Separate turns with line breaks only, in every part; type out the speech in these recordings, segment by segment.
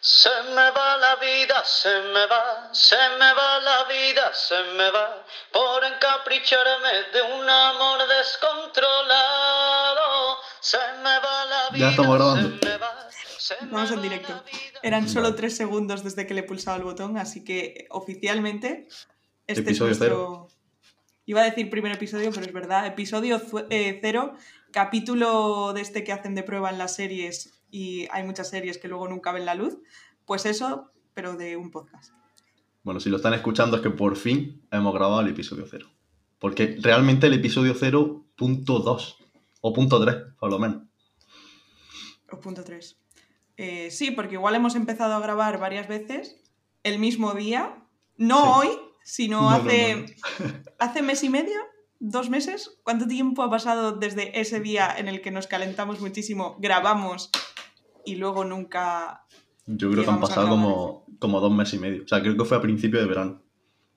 Se me va la vida, se me va, se me va la vida, se me va por encapricharme de un amor descontrolado. Se me va la vida,
Ya estamos grabando.
se me va, se me
Vamos en directo. Eran solo tres segundos desde que le he pulsado el botón, así que oficialmente este
Episodio
es nuestro... Iba a decir primer episodio, pero es verdad. Episodio eh, cero, capítulo de este que hacen de prueba en las series y hay muchas series que luego nunca ven la luz. Pues eso, pero de un podcast.
Bueno, si lo están escuchando es que por fin hemos grabado el episodio 0. Porque realmente el episodio 0, punto 2. O punto 3, por lo menos.
O punto 3. sí, porque igual hemos empezado a grabar varias veces el mismo día. No
Sí.
hoy, sino
No, no,
hace,
no,
hace mes y medio, dos meses. ¿Cuánto tiempo ha pasado desde ese día en el que nos calentamos muchísimo, grabamos y luego nunca...
Yo creo que han pasado como, como dos meses y medio. O sea, creo que fue a principio de verano.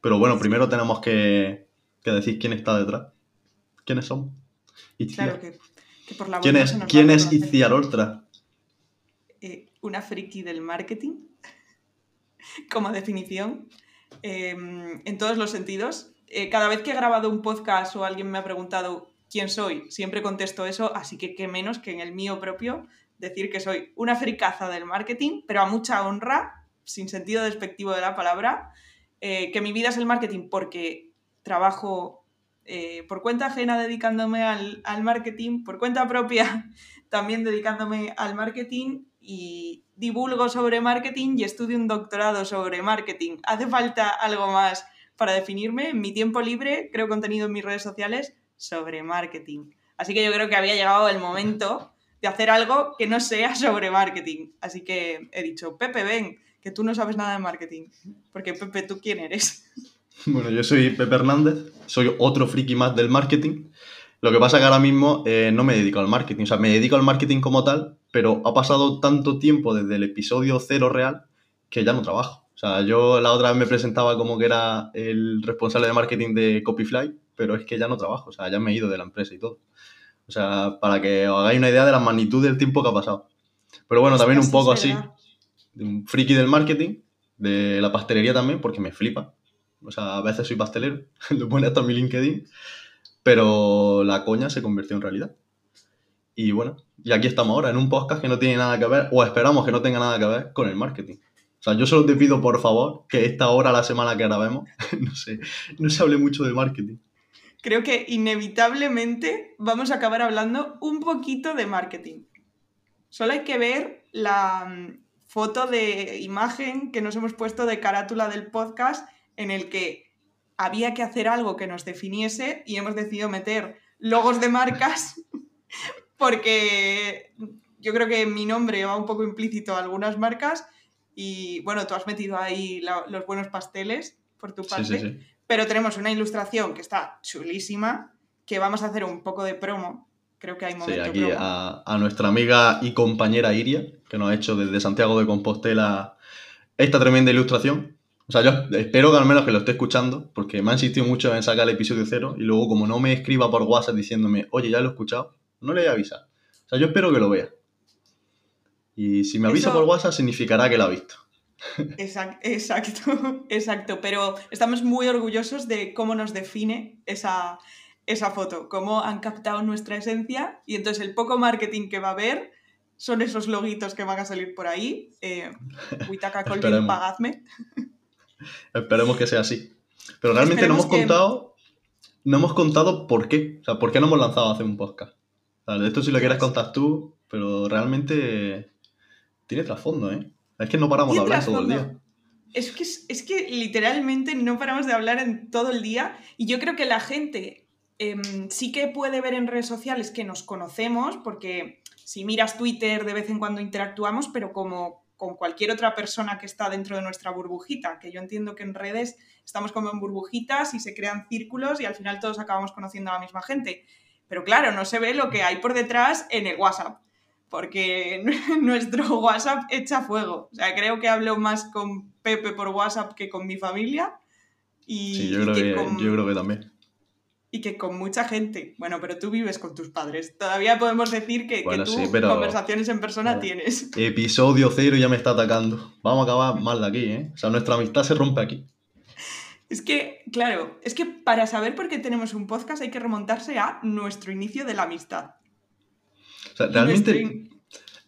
Pero bueno, primero tenemos que, que decir quién está detrás. ¿Quiénes son?
Claro que, que por la
¿Quién es,
se
¿quién es. Itziar Oltra?
Eh, una friki del marketing, como definición, eh, en todos los sentidos. Eh, cada vez que he grabado un podcast o alguien me ha preguntado quién soy, siempre contesto eso, así que qué menos que en el mío propio decir que soy una fricaza del marketing, pero a mucha honra, sin sentido despectivo de la palabra, eh, que mi vida es el marketing porque trabajo eh, por cuenta ajena dedicándome al, al marketing, por cuenta propia también dedicándome al marketing y divulgo sobre marketing y estudio un doctorado sobre marketing. ¿Hace falta algo más para definirme? En mi tiempo libre creo contenido en mis redes sociales sobre marketing. Así que yo creo que había llegado el momento de hacer algo que no sea sobre marketing. Así que he dicho, Pepe, ven, que tú no sabes nada de marketing. Porque Pepe, ¿tú quién eres?
Bueno, yo soy Pepe Hernández, soy otro friki más del marketing. Lo que pasa que ahora mismo eh, no me dedico al marketing, o sea, me dedico al marketing como tal, pero ha pasado tanto tiempo desde el episodio cero real que ya no trabajo. O sea, yo la otra vez me presentaba como que era el responsable de marketing de Copyfly, pero es que ya no trabajo, o sea, ya me he ido de la empresa y todo. O sea, para que os hagáis una idea de la magnitud del tiempo que ha pasado. Pero bueno, también un poco así, de un friki del marketing, de la pastelería también, porque me flipa. O sea, a veces soy pastelero, lo pone hasta mi LinkedIn, pero la coña se convirtió en realidad. Y bueno, y aquí estamos ahora, en un podcast que no tiene nada que ver, o esperamos que no tenga nada que ver con el marketing. O sea, yo solo te pido, por favor, que esta hora, la semana que grabemos, no sé, no se hable mucho de marketing.
Creo que inevitablemente vamos a acabar hablando un poquito de marketing. Solo hay que ver la mm, foto de imagen que nos hemos puesto de carátula del podcast en el que había que hacer algo que nos definiese y hemos decidido meter logos de marcas porque yo creo que mi nombre va un poco implícito a algunas marcas y bueno, tú has metido ahí la- los buenos pasteles por tu
Sí,
parte.
sí, sí.
Pero tenemos una ilustración que está chulísima, que vamos a hacer un poco de promo. Creo que hay
Sí,
momento
aquí
promo.
a, a nuestra amiga y compañera Iria, que nos ha hecho desde Santiago de Compostela esta tremenda ilustración. O sea, yo espero que al menos que lo esté escuchando, porque me ha insistido mucho en sacar el episodio cero, y luego como no me escriba por WhatsApp diciéndome, oye, ya lo he escuchado, no le voy a avisar. O sea, yo espero que lo vea. Y si me avisa
Eso-
por WhatsApp significará que lo ha visto.
Exact- Exacto, exacto. Pero estamos muy orgullosos de cómo nos define esa, esa foto, cómo han captado nuestra esencia y entonces el poco marketing que va a haber son esos loguitos que van a salir por ahí. Eh, Huitaca Colvin,
Esperemos.
pagadme.
Esperemos que sea así. Pero realmente no hemos
que-
contado. No hemos contado por qué. O sea, por qué no hemos lanzado a hacer un podcast. O sea, de esto si lo quieres contar tú, pero realmente tiene trasfondo, ¿eh? Es que no paramos de hablar todo el día.
Es que, es, es que literalmente no paramos de hablar en todo el día y yo creo que la gente em, sí que puede ver en redes sociales que nos conocemos porque si miras Twitter de vez en cuando interactuamos, pero como con cualquier otra persona que está dentro de nuestra burbujita, que yo entiendo que en redes estamos como en burbujitas y se crean círculos y al final todos acabamos conociendo a la misma gente. Pero claro, no se ve lo que hay por detrás en el WhatsApp porque nuestro WhatsApp echa fuego. O sea, creo que hablo más con Pepe por WhatsApp que con mi familia. Y,
Sí, yo creo
que
que,
con-
yo creo que también.
y que con mucha gente, bueno, pero tú vives con tus padres, todavía podemos decir que, que
Bueno,
tú
sí, pero-
conversaciones en persona tienes.
Episodio cero ya me está atacando. Vamos a acabar mal de aquí, ¿eh? O sea, nuestra amistad se rompe aquí.
Es que, claro, es que para saber por qué tenemos un podcast hay que remontarse a nuestro inicio de la amistad.
O sea, realmente,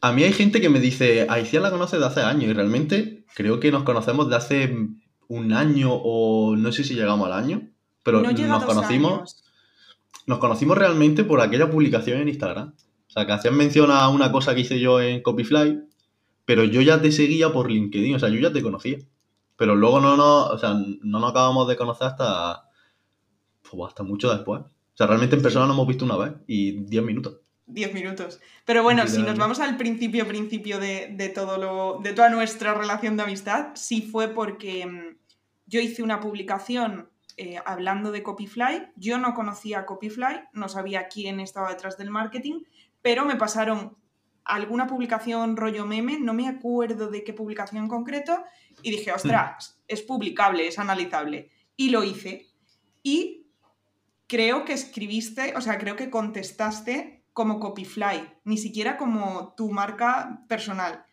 a mí hay gente que me dice, a Iciar la conoce de hace años y realmente creo que nos conocemos de hace un año o no sé si llegamos al año, pero
no
nos conocimos,
años.
nos conocimos realmente por aquella publicación en Instagram. O sea, que hacían mención a una cosa que hice yo en Copyfly, pero yo ya te seguía por LinkedIn, o sea, yo ya te conocía. Pero luego no nos, o sea, no nos acabamos de conocer hasta, pues, hasta mucho después. O sea, realmente en persona nos hemos visto una vez y 10 minutos.
10 minutos. Pero bueno, si nos vamos al principio, principio de, de todo lo, de toda nuestra relación de amistad, sí fue porque mm, yo hice una publicación eh, hablando de Copyfly. Yo no conocía Copyfly, no sabía quién estaba detrás del marketing, pero me pasaron alguna publicación rollo meme, no me acuerdo de qué publicación en concreto, y dije, ostras, es publicable, es analizable. Y lo hice. Y creo que escribiste, o sea, creo que contestaste como Copyfly, ni siquiera como tu marca personal.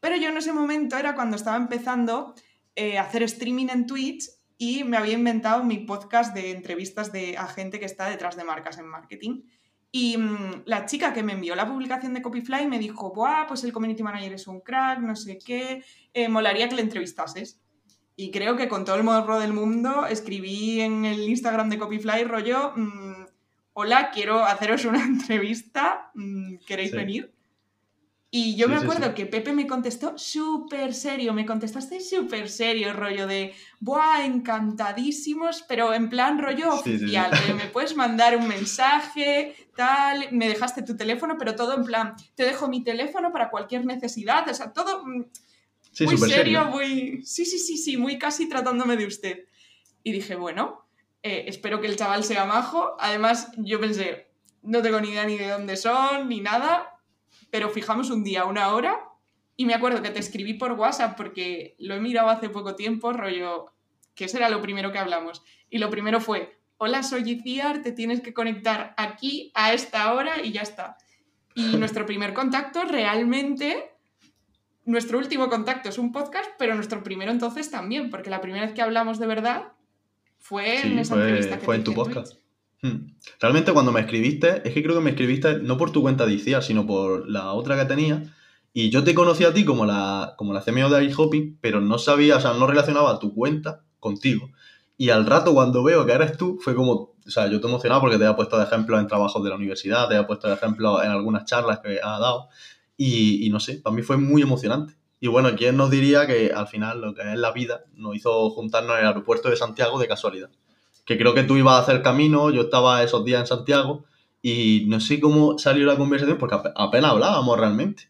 Pero yo en ese momento era cuando estaba empezando eh, a hacer streaming en Twitch y me había inventado mi podcast de entrevistas de, a gente que está detrás de marcas en marketing. Y mm, la chica que me envió la publicación de Copyfly me dijo, Buah, pues el community manager es un crack, no sé qué, eh, molaría que le entrevistases. Y creo que con todo el morro del mundo escribí en el Instagram de Copyfly rollo, mm, hola, quiero haceros una entrevista, mm, ¿queréis
Sí.
venir? Y yo
Sí,
me acuerdo
sí.
que Pepe me contestó súper serio, me contestaste súper serio, rollo de, ¡buah, encantadísimos! Pero en plan rollo oficial, de, me puedes mandar un mensaje, tal, me dejaste tu teléfono, pero todo en plan, te dejo mi teléfono para cualquier necesidad, o sea, todo mm, muy serio,
serio.
muy... Sí, sí, sí, sí, muy casi tratándome de usted. Y dije, bueno, eh, espero que el chaval sea majo. Además, yo pensé, no tengo ni idea ni de dónde son, ni nada, pero fijamos un día, una hora, y me acuerdo que te escribí por WhatsApp porque lo he mirado hace poco tiempo, rollo, que ese era lo primero que hablamos. Y lo primero fue, hola, soy Iciar, te tienes que conectar aquí a esta hora y ya está. Y nuestro primer contacto realmente nuestro último contacto es un podcast, pero nuestro primero entonces también, porque la primera vez que hablamos de verdad fue en esa
fue,
entrevista que
fue
te
en tu podcast. Hmm. Realmente cuando me escribiste, es que creo que me escribiste no por tu cuenta de sino por la otra que tenía. Y yo te conocí a ti como la, como la CMO de iHopping, pero no sabía, o sea, no relacionaba tu cuenta contigo. Y al rato cuando veo que eres tú, fue como, o sea, yo te emocionaba porque te había puesto de ejemplo en trabajos de la universidad, te había puesto de ejemplo en algunas charlas que ha dado. Y, y no sé, para mí fue muy emocionante. Y bueno, ¿quién nos diría que al final lo que es la vida nos hizo juntarnos en el aeropuerto de Santiago de casualidad? Que creo que tú ibas a hacer camino, yo estaba esos días en Santiago y no sé cómo salió la conversación porque ape- apenas hablábamos realmente.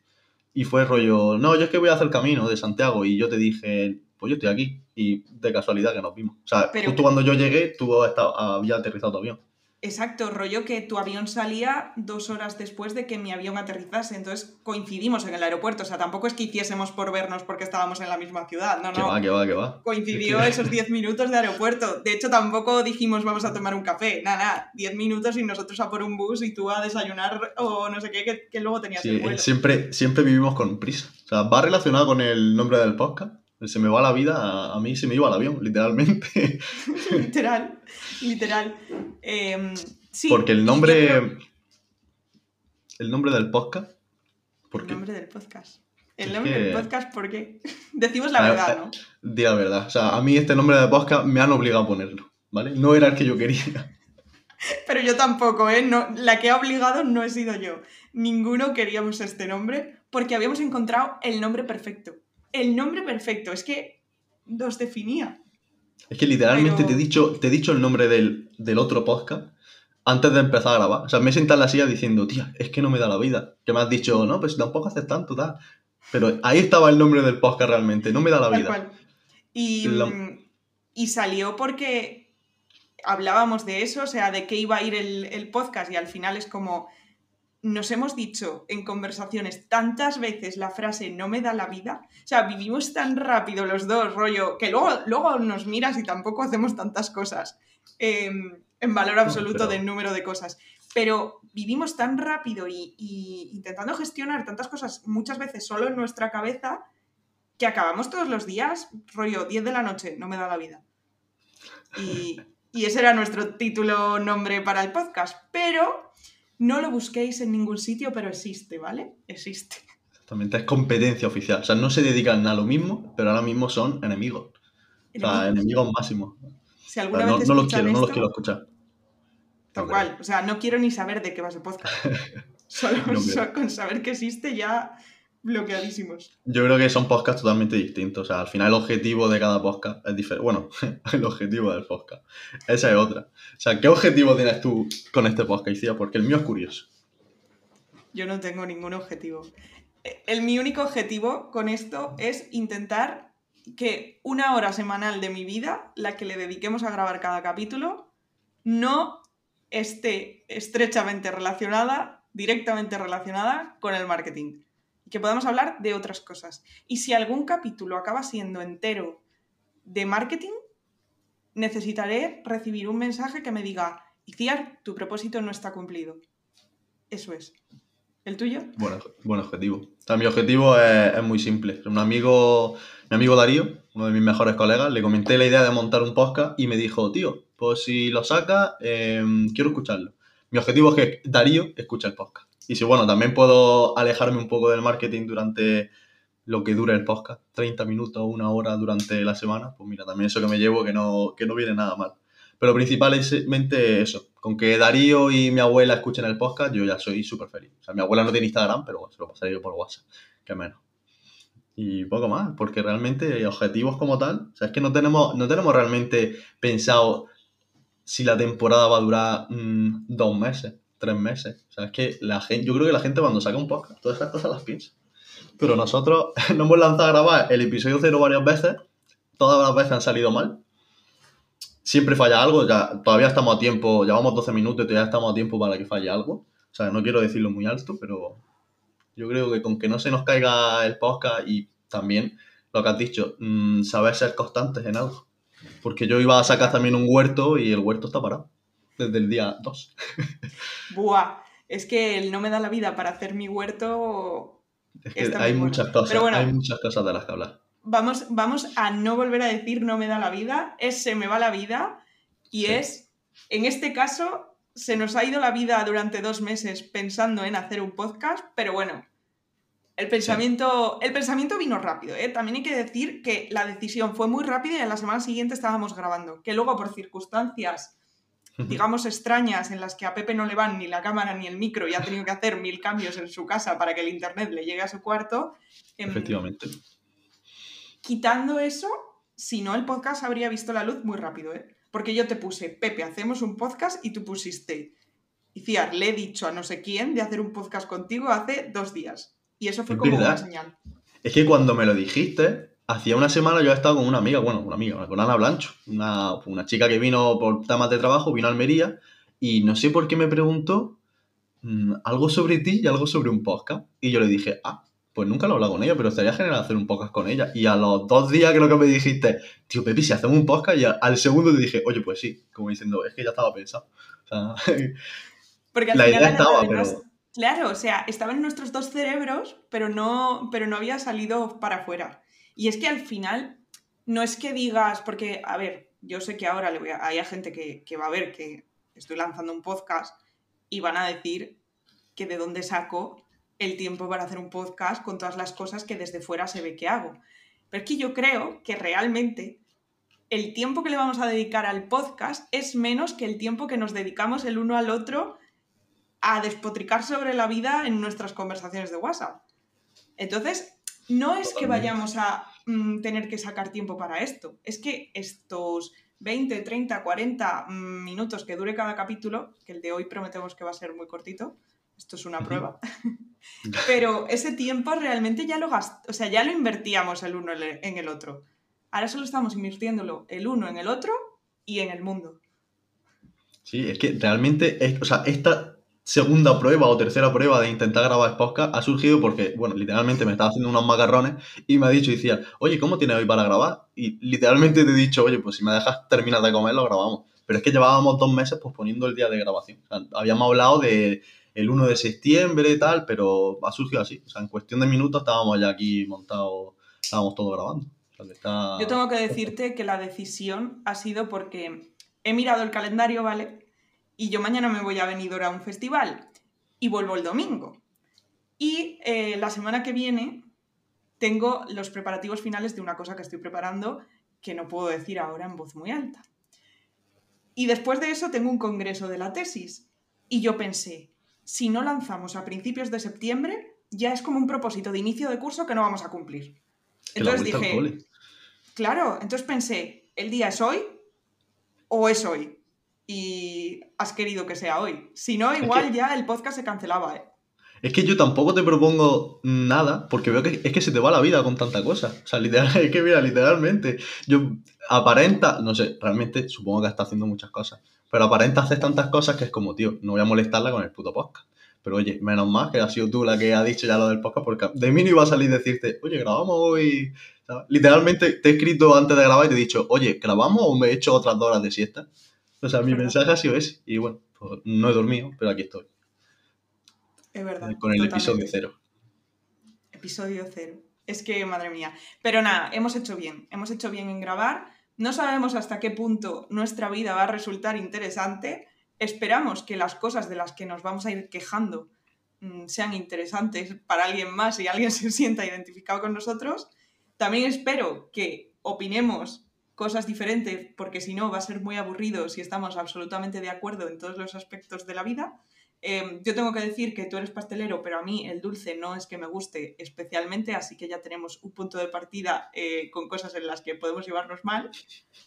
Y fue rollo, no, yo es que voy a hacer camino de Santiago y yo te dije, pues yo estoy aquí y de casualidad que nos vimos. O sea,
Pero-
justo cuando yo llegué, tú habías aterrizado tu avión.
Exacto, rollo que tu avión salía dos horas después de que mi avión aterrizase, entonces coincidimos en el aeropuerto, o sea, tampoco es que hiciésemos por vernos porque estábamos en la misma ciudad, no,
Que
no.
va, que va, que va.
Coincidió
Es que-
esos 10 minutos de aeropuerto. De hecho, tampoco dijimos vamos a tomar un café. Nada, nada. 10 minutos y nosotros a por un bus y tú a desayunar o no sé qué, que, que luego tenías
Sí,
el vuelo.
siempre, siempre vivimos con prisa. O sea, va relacionado con el nombre del podcast. Se me va la vida, a, mí se me iba el avión, literalmente.
literal, literal. Em, sí,
Porque el nombre.
creo-
El nombre del podcast. ¿Por
el
qué?
nombre del podcast. El
Es
nombre
que-
del podcast, ¿por qué? Decimos la
A
verdad, ¿no?
Di la verdad. O sea, a mí este nombre de podcast me han obligado a ponerlo. ¿Vale? No era el que yo quería.
Pero yo tampoco, ¿eh? No, la que ha obligado no he sido yo. Ninguno queríamos este nombre porque habíamos encontrado el nombre perfecto. El nombre perfecto, es que nos definía.
Es que literalmente
Pero-
te, he dicho, te he dicho el nombre del, del otro podcast antes de empezar a grabar. O sea, me he sentado en la silla diciendo, tía, es que no me da la vida. Que me has dicho, no, pues tampoco haces tanto, tal. Pero ahí estaba el nombre del podcast realmente, no me da la
Tal
vida.
cual. Y,
La-
mm, y salió porque hablábamos de eso, o sea, de qué iba a ir el, el podcast y al final es como nos hemos dicho en conversaciones tantas veces la frase no me da la vida, o sea, vivimos tan rápido los dos, rollo, que luego, luego nos miras y tampoco hacemos tantas cosas. Em, en valor absoluto del número de cosas. Pero vivimos tan rápido y, y intentando gestionar tantas cosas muchas veces solo en nuestra cabeza que acabamos todos los días, rollo 10 de la noche, no me da la vida. Y, y ese era nuestro título nombre para el podcast. Pero no lo busquéis en ningún sitio, pero existe, ¿vale? Existe.
Exactamente, es competencia oficial. O sea, no se dedican a lo mismo, pero ahora mismo son enemigos. O sea, enemigos máximos.
Si alguna
no,
vez
no los quiero, no los quiero escuchar.
Tal
No
cual. O sea, no quiero ni saber de qué va ese podcast. Solo
No creo.
so- con saber que existe ya bloqueadísimos.
Yo creo que son podcasts totalmente distintos. O sea, al final el objetivo de cada podcast es diferente. Bueno, el objetivo del podcast. Esa es otra. O sea, ¿qué objetivo tienes tú con este podcast, Icía? Porque el mío es curioso.
Yo no tengo ningún objetivo. Eh, El, mi único objetivo con esto es intentar que una hora semanal de mi vida, la que le dediquemos a grabar cada capítulo, no esté estrechamente relacionada, directamente relacionada con el marketing. Que podamos hablar de otras cosas. Y si algún capítulo acaba siendo entero de marketing, necesitaré recibir un mensaje que me diga, Iciar, tu propósito no está cumplido. Eso es. ¿El tuyo?
Bueno, buen objetivo. Mi objetivo es, es muy simple. Un amigo, mi amigo Darío, uno de mis mejores colegas, le comenté la idea de montar un podcast y me dijo, tío, pues si lo sacas, eh, quiero escucharlo. Mi objetivo es que Darío escuche el podcast. Y si, bueno, también puedo alejarme un poco del marketing durante lo que dure el podcast, 30 minutos, una hora durante la semana, pues mira, también eso que me llevo que no, que no viene nada mal. Pero principalmente eso, con que Darío y mi abuela escuchen el podcast, yo ya soy súper feliz. O sea, mi abuela no tiene Instagram, pero bueno, se lo pasaré yo por WhatsApp, que menos. Y poco más, porque realmente objetivos como tal, o sea, es que no tenemos, no tenemos realmente pensado si la temporada va a durar mm, dos meses, tres meses. O sea, es que la gente, yo creo que la gente cuando saca un podcast, todas esas cosas las piensa. Pero nosotros nos hemos lanzado a grabar el episodio cero varias veces, todas las veces han salido mal. Siempre falla algo, ya todavía estamos a tiempo, llevamos 12 minutos y todavía estamos a tiempo para que falle algo. O sea, no quiero decirlo muy alto, pero yo creo que con que no se nos caiga el podcast y también lo que has dicho, mm, saber ser constantes en algo. Porque yo iba a sacar también un huerto y el huerto está parado desde el día 2.
Buah, es que él no me da la vida para hacer mi huerto.
Es que hay
muy bueno.
muchas cosas,
Pero bueno.
hay muchas cosas de las que hablar.
Vamos, vamos a no volver a decir no me da la vida, es se me va la vida y
Sí.
es, en este caso, se nos ha ido la vida durante dos meses pensando en hacer un podcast, pero bueno, el pensamiento, el pensamiento vino rápido, ¿eh? También hay que decir que la decisión fue muy rápida y a la semana siguiente estábamos grabando, que luego por circunstancias digamos, extrañas en las que a Pepe no le van ni la cámara ni el micro y ha tenido que hacer mil cambios en su casa para que el internet le llegue a su cuarto. em,
Efectivamente.
Quitando eso, si no, el podcast habría visto la luz muy rápido, ¿eh? Porque yo te puse, Pepe, hacemos un podcast y tú pusiste, Iciar, le he dicho a no sé quién de hacer un podcast contigo hace dos días. Y eso fue
Es
como una señal.
Es que cuando me lo dijiste, hacía una semana yo he estado con una amiga, bueno, una amiga, con Ana Blancho, una, una chica que vino por temas de trabajo, vino a Almería, y no sé por qué me preguntó mm, algo sobre ti y algo sobre un podcast. Y yo le dije, ah, pues nunca lo he hablado con ella, pero estaría genial hacer un podcast con ella. Y a los dos días creo que me dijiste, tío, Pepi, si hacemos un podcast, y al, al segundo te dije, oye, pues sí, como diciendo, es que ya estaba pensado. O sea,
Porque al
La
final,
idea estaba, pero-
Claro, o sea, estaba en nuestros dos cerebros, pero no, pero no había salido para afuera. Y es que al final, no es que digas, porque, a ver, yo sé que ahora le voy hay gente que, que va a ver que estoy lanzando un podcast y van a decir que de dónde saco el tiempo para hacer un podcast con todas las cosas que desde fuera se ve que hago. Pero es que yo creo que realmente el tiempo que le vamos a dedicar al podcast es menos que el tiempo que nos dedicamos el uno al otro a despotricar sobre la vida en nuestras conversaciones de WhatsApp. Entonces, no es que vayamos a mm, tener que sacar tiempo para esto, es que estos 20, 30, 40 mm, minutos que dure cada capítulo, que el de hoy prometemos que va a ser muy cortito, esto es una prueba, pero ese tiempo realmente ya lo gast o sea, ya lo invertíamos el uno en el otro. Ahora solo estamos invirtiéndolo el uno en el otro y en el mundo.
Sí, es que realmente, es- o sea, esta segunda prueba o tercera prueba de intentar grabar podcast ha surgido porque, bueno, literalmente me estaba haciendo unos macarrones y me ha dicho, decía, oye, ¿cómo tienes hoy para grabar? Y literalmente te he dicho, oye, pues si me dejas terminar de comer, lo grabamos. pero es que llevábamos dos meses posponiendo el día de grabación. Habíamos hablado de el 1 de septiembre y tal, pero ha surgido así. O sea, en cuestión de minutos estábamos ya aquí montados, estábamos todos grabando.
Yo tengo que decirte que la decisión ha sido porque he mirado el calendario, ¿vale? Y yo mañana me voy a venir a un festival y vuelvo el domingo. Y eh, la semana que viene tengo los preparativos finales de una cosa que estoy preparando que no puedo decir ahora en voz muy alta. Y después de eso tengo un congreso de la tesis. Y yo pensé, si no lanzamos a principios de septiembre, ya es como un propósito de inicio de curso que no vamos a cumplir. Entonces dije, claro, entonces pensé, ¿el día es hoy o es hoy? Y has querido que sea hoy. Si no, igual
que-
ya el podcast se cancelaba, ¿eh?
Es que yo tampoco te propongo nada, porque veo que es que se te va la vida con tanta cosa. O sea, literal, es que mira, literalmente, yo aparenta, no sé, realmente supongo que está haciendo muchas cosas, pero aparenta hacer tantas cosas que es como, tío, no voy a molestarla con el puto podcast. Pero oye, menos mal que has sido tú la que ha dicho ya lo del podcast, porque de mí no iba a salir decirte, oye, grabamos hoy. ¿sabes? Literalmente te he escrito antes de grabar y te he dicho, oye, ¿grabamos o me he hecho otras dos horas de siesta? O sea, mi mensaje ha sido ese. Y bueno, pues no he dormido, pero aquí estoy,
Es verdad.
con el
totalmente.
episodio cero.
Episodio cero. Es que, madre mía. Pero nada, hemos hecho bien. Hemos hecho bien en grabar. No sabemos hasta qué punto nuestra vida va a resultar interesante. Esperamos que las cosas de las que nos vamos a ir quejando mm, sean interesantes para alguien más y alguien se sienta identificado con nosotros. También espero que opinemos cosas diferentes, porque si no va a ser muy aburrido si estamos absolutamente de acuerdo en todos los aspectos de la vida. Eh, yo tengo que decir que tú eres pastelero, pero a mí el dulce no es que me guste especialmente, así que ya tenemos un punto de partida eh, con cosas en las que podemos llevarnos mal.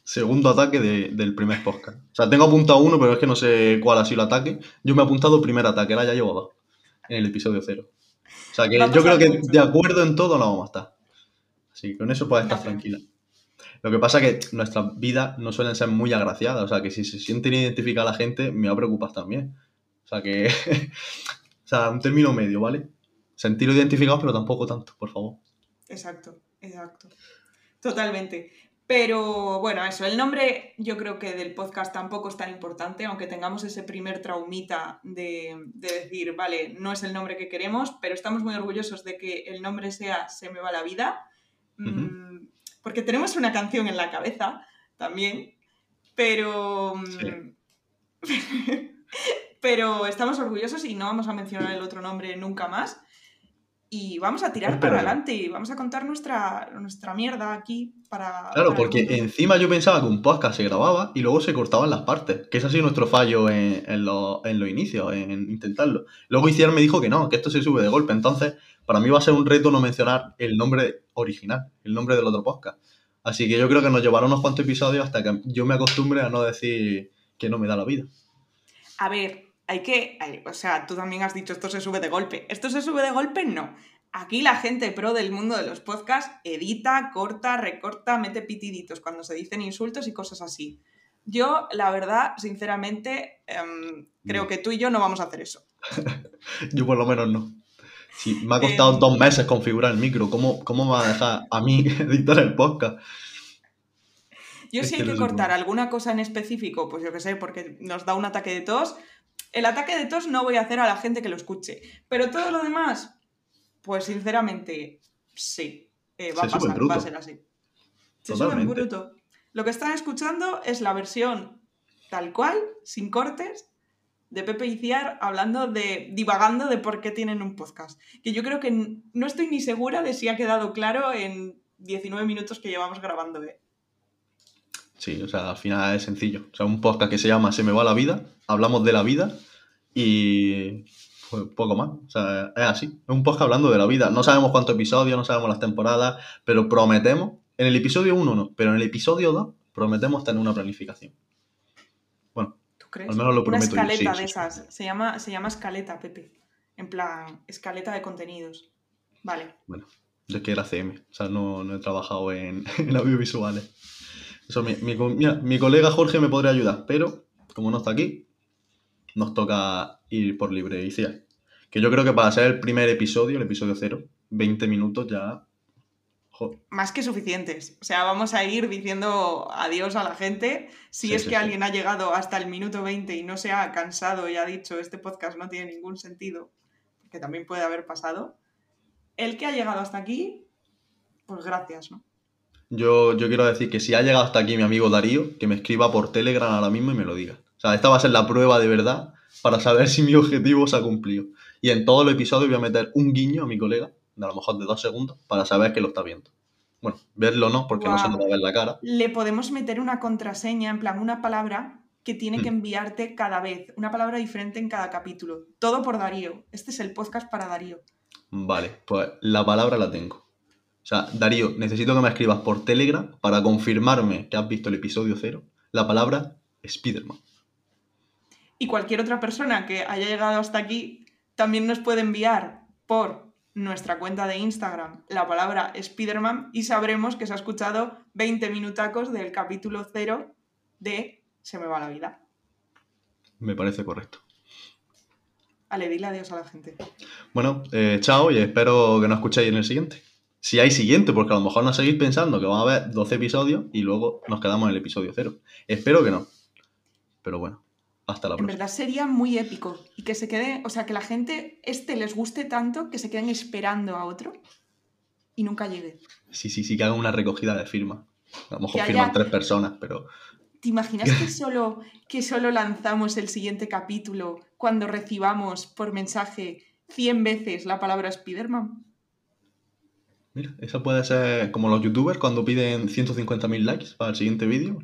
Segundo ataque de- del primer podcast. O sea, tengo apuntado uno, pero es que no sé cuál ha sido el ataque. Yo me he apuntado primer ataque, ahora ya llevo dos. En el episodio cero. O sea que yo creo que
mucho.
de acuerdo en todo no vamos a estar. Así que con eso puedes estar tranquila. Lo que pasa es que nuestras vidas no suelen ser muy agraciadas. O sea que si se sienten identificada la gente, me va a preocupar también. O sea que. o sea, un término medio, ¿vale? Sentir identificados, pero tampoco tanto, por favor.
Exacto, exacto. Totalmente. Pero bueno, eso, el nombre yo creo que del podcast tampoco es tan importante, aunque tengamos ese primer traumita de, de decir, vale, no es el nombre que queremos, pero estamos muy orgullosos de que el nombre sea Se me va la vida, Mm, porque tenemos una canción en la cabeza también, pero... mm, pero estamos orgullosos y no vamos a mencionar el otro nombre nunca más. Y vamos a tirar para adelante y vamos a contar nuestra, nuestra mierda aquí para...
Claro,
para
porque encima yo pensaba que un podcast se grababa y luego se cortaban las partes, que ese ha sido nuestro fallo en, en los, en los inicios, en intentarlo. Luego Iciar me dijo que no, que esto se sube de golpe, entonces para mí va a ser un reto no mencionar el nombre original, el nombre del otro podcast. Así que yo creo que nos llevará unos cuantos episodios hasta que yo me acostumbre a no decir que no me da la vida.
A ver, hay que... hay- o sea, tú también has dicho esto se sube de golpe. ¿Esto se sube de golpe? No. Aquí la gente pro del mundo de los podcasts edita, corta, recorta, mete pitiditos cuando se dicen insultos y cosas así. Yo, la verdad, sinceramente, em, creo
No.
que tú y yo no vamos a hacer eso.
Yo por lo menos no. Si me ha costado
Em.
dos meses configurar el micro, ¿cómo, ¿cómo me va a dejar a mí editar el podcast?
Yo si hay que cortar alguna cosa en específico, pues yo qué sé, porque nos da un ataque de tos. El ataque de tos no voy a hacer a la gente que lo escuche. Pero todo lo demás, pues sinceramente, sí. eh, va
Se
a
sube
pasar, va a ser así. Se sube en
Totalmente.
bruto. Lo que están escuchando es la versión tal cual, sin cortes, de Pepe y Ciar hablando de. divagando de por qué tienen un podcast. Que yo creo que no estoy ni segura de si ha quedado claro en 19 minutos que llevamos grabando. ¿eh?
Sí, o sea, al final es sencillo. O sea, un podcast que se llama Se me va la vida, hablamos de la vida y pues, poco más. O sea, es así. Es un podcast hablando de la vida. No sabemos cuántos episodios, no sabemos las temporadas, pero prometemos, en el episodio 1 no, pero en el episodio 2 prometemos tener una planificación. Bueno. Al menos lo
Una
prometo yo, sí,
escaleta
sí,
de
sí.
esas. Se llama, se llama escaleta, Pepe. En plan, escaleta de contenidos. Vale.
yo es que era CM, o sea, no, no he trabajado en, en audiovisuales. Eso, mi, mi mira, mi colega Jorge me podría ayudar, pero como no está aquí, nos toca ir por libre. Que yo creo que para ser el primer episodio, el episodio cero, 20 minutos ya
Más que suficientes. O sea, vamos a ir diciendo adiós a la gente. Si
Sí,
es
sí,
que
sí.
alguien ha llegado hasta el minuto 20 y no se ha cansado y ha dicho este podcast no tiene ningún sentido, que también puede haber pasado, el que ha llegado hasta aquí, pues gracias, ¿no?
Yo, yo quiero decir que si ha llegado hasta aquí mi amigo Darío, que me escriba por Telegram ahora mismo y me lo diga. O sea, esta va a ser la prueba de verdad para saber si mi objetivo se ha cumplido. Y en todos los episodios voy a meter un guiño a mi colega, de a lo mejor de dos segundos, para saber que lo está viendo. Bueno, verlo no, porque no se nos va a ver la cara.
Le podemos meter una contraseña, en plan una palabra que tiene que
Hmm.
enviarte cada vez, una palabra diferente en cada capítulo. Todo por Darío. Este es el podcast para Darío.
Vale, pues la palabra la tengo. O sea, Darío, necesito que me escribas por Telegram para confirmarme que has visto el episodio cero. La palabra Spiderman.
Y cualquier otra persona que haya llegado hasta aquí también nos puede enviar por nuestra cuenta de Instagram la palabra Spiderman y sabremos que se ha escuchado 20 minutacos del capítulo 0 de Se me va la vida.
Me parece correcto.
Ale, dile adiós a la gente.
Bueno, eh, chao y espero que nos escuchéis en el siguiente. Si hay siguiente, porque a lo mejor no seguís pensando que van a haber 12 episodios y luego nos quedamos en el episodio cero. Espero que no. Pero bueno, hasta la
En
próxima.
verdad sería muy épico y que se quede, o sea, que la gente este les guste tanto que se queden esperando a otro y nunca llegue.
Sí, sí, sí, que hagan una recogida de firmas. A lo mejor
Que
firman
haya-
tres personas, pero
¿Te imaginas que solo, que solo lanzamos el siguiente capítulo cuando recibamos por mensaje 100 veces la palabra Spiderman?
mira, esa puede ser como los youtubers cuando piden 150.000 likes para el siguiente vídeo.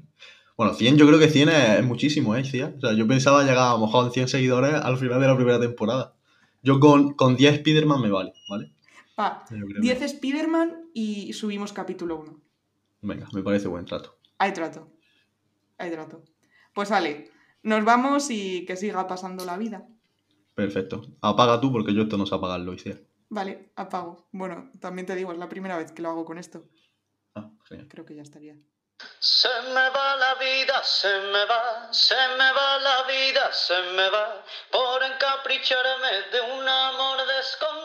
Bueno, 100 yo creo que 100 es, es muchísimo, ¿eh? O sea, yo pensaba llegar a lo mejor a 100 seguidores al final de la primera temporada. Yo con, con 10 Spiderman me vale, ¿vale? Que-
10 Spiderman y subimos capítulo 1.
Venga, me parece buen trato.
Hay trato. Hay trato. Pues vale, nos vamos y que siga pasando la vida.
Perfecto. Apaga tú porque yo esto no sé apagarlo, Iciar.
Vale, apago. Bueno, también te digo, es la primera vez que lo hago con esto.
Ah, genial.
Creo que ya estaría.
Se me va la vida, se me va, se me va la vida, se me va por encapricharme de un amor desconocido.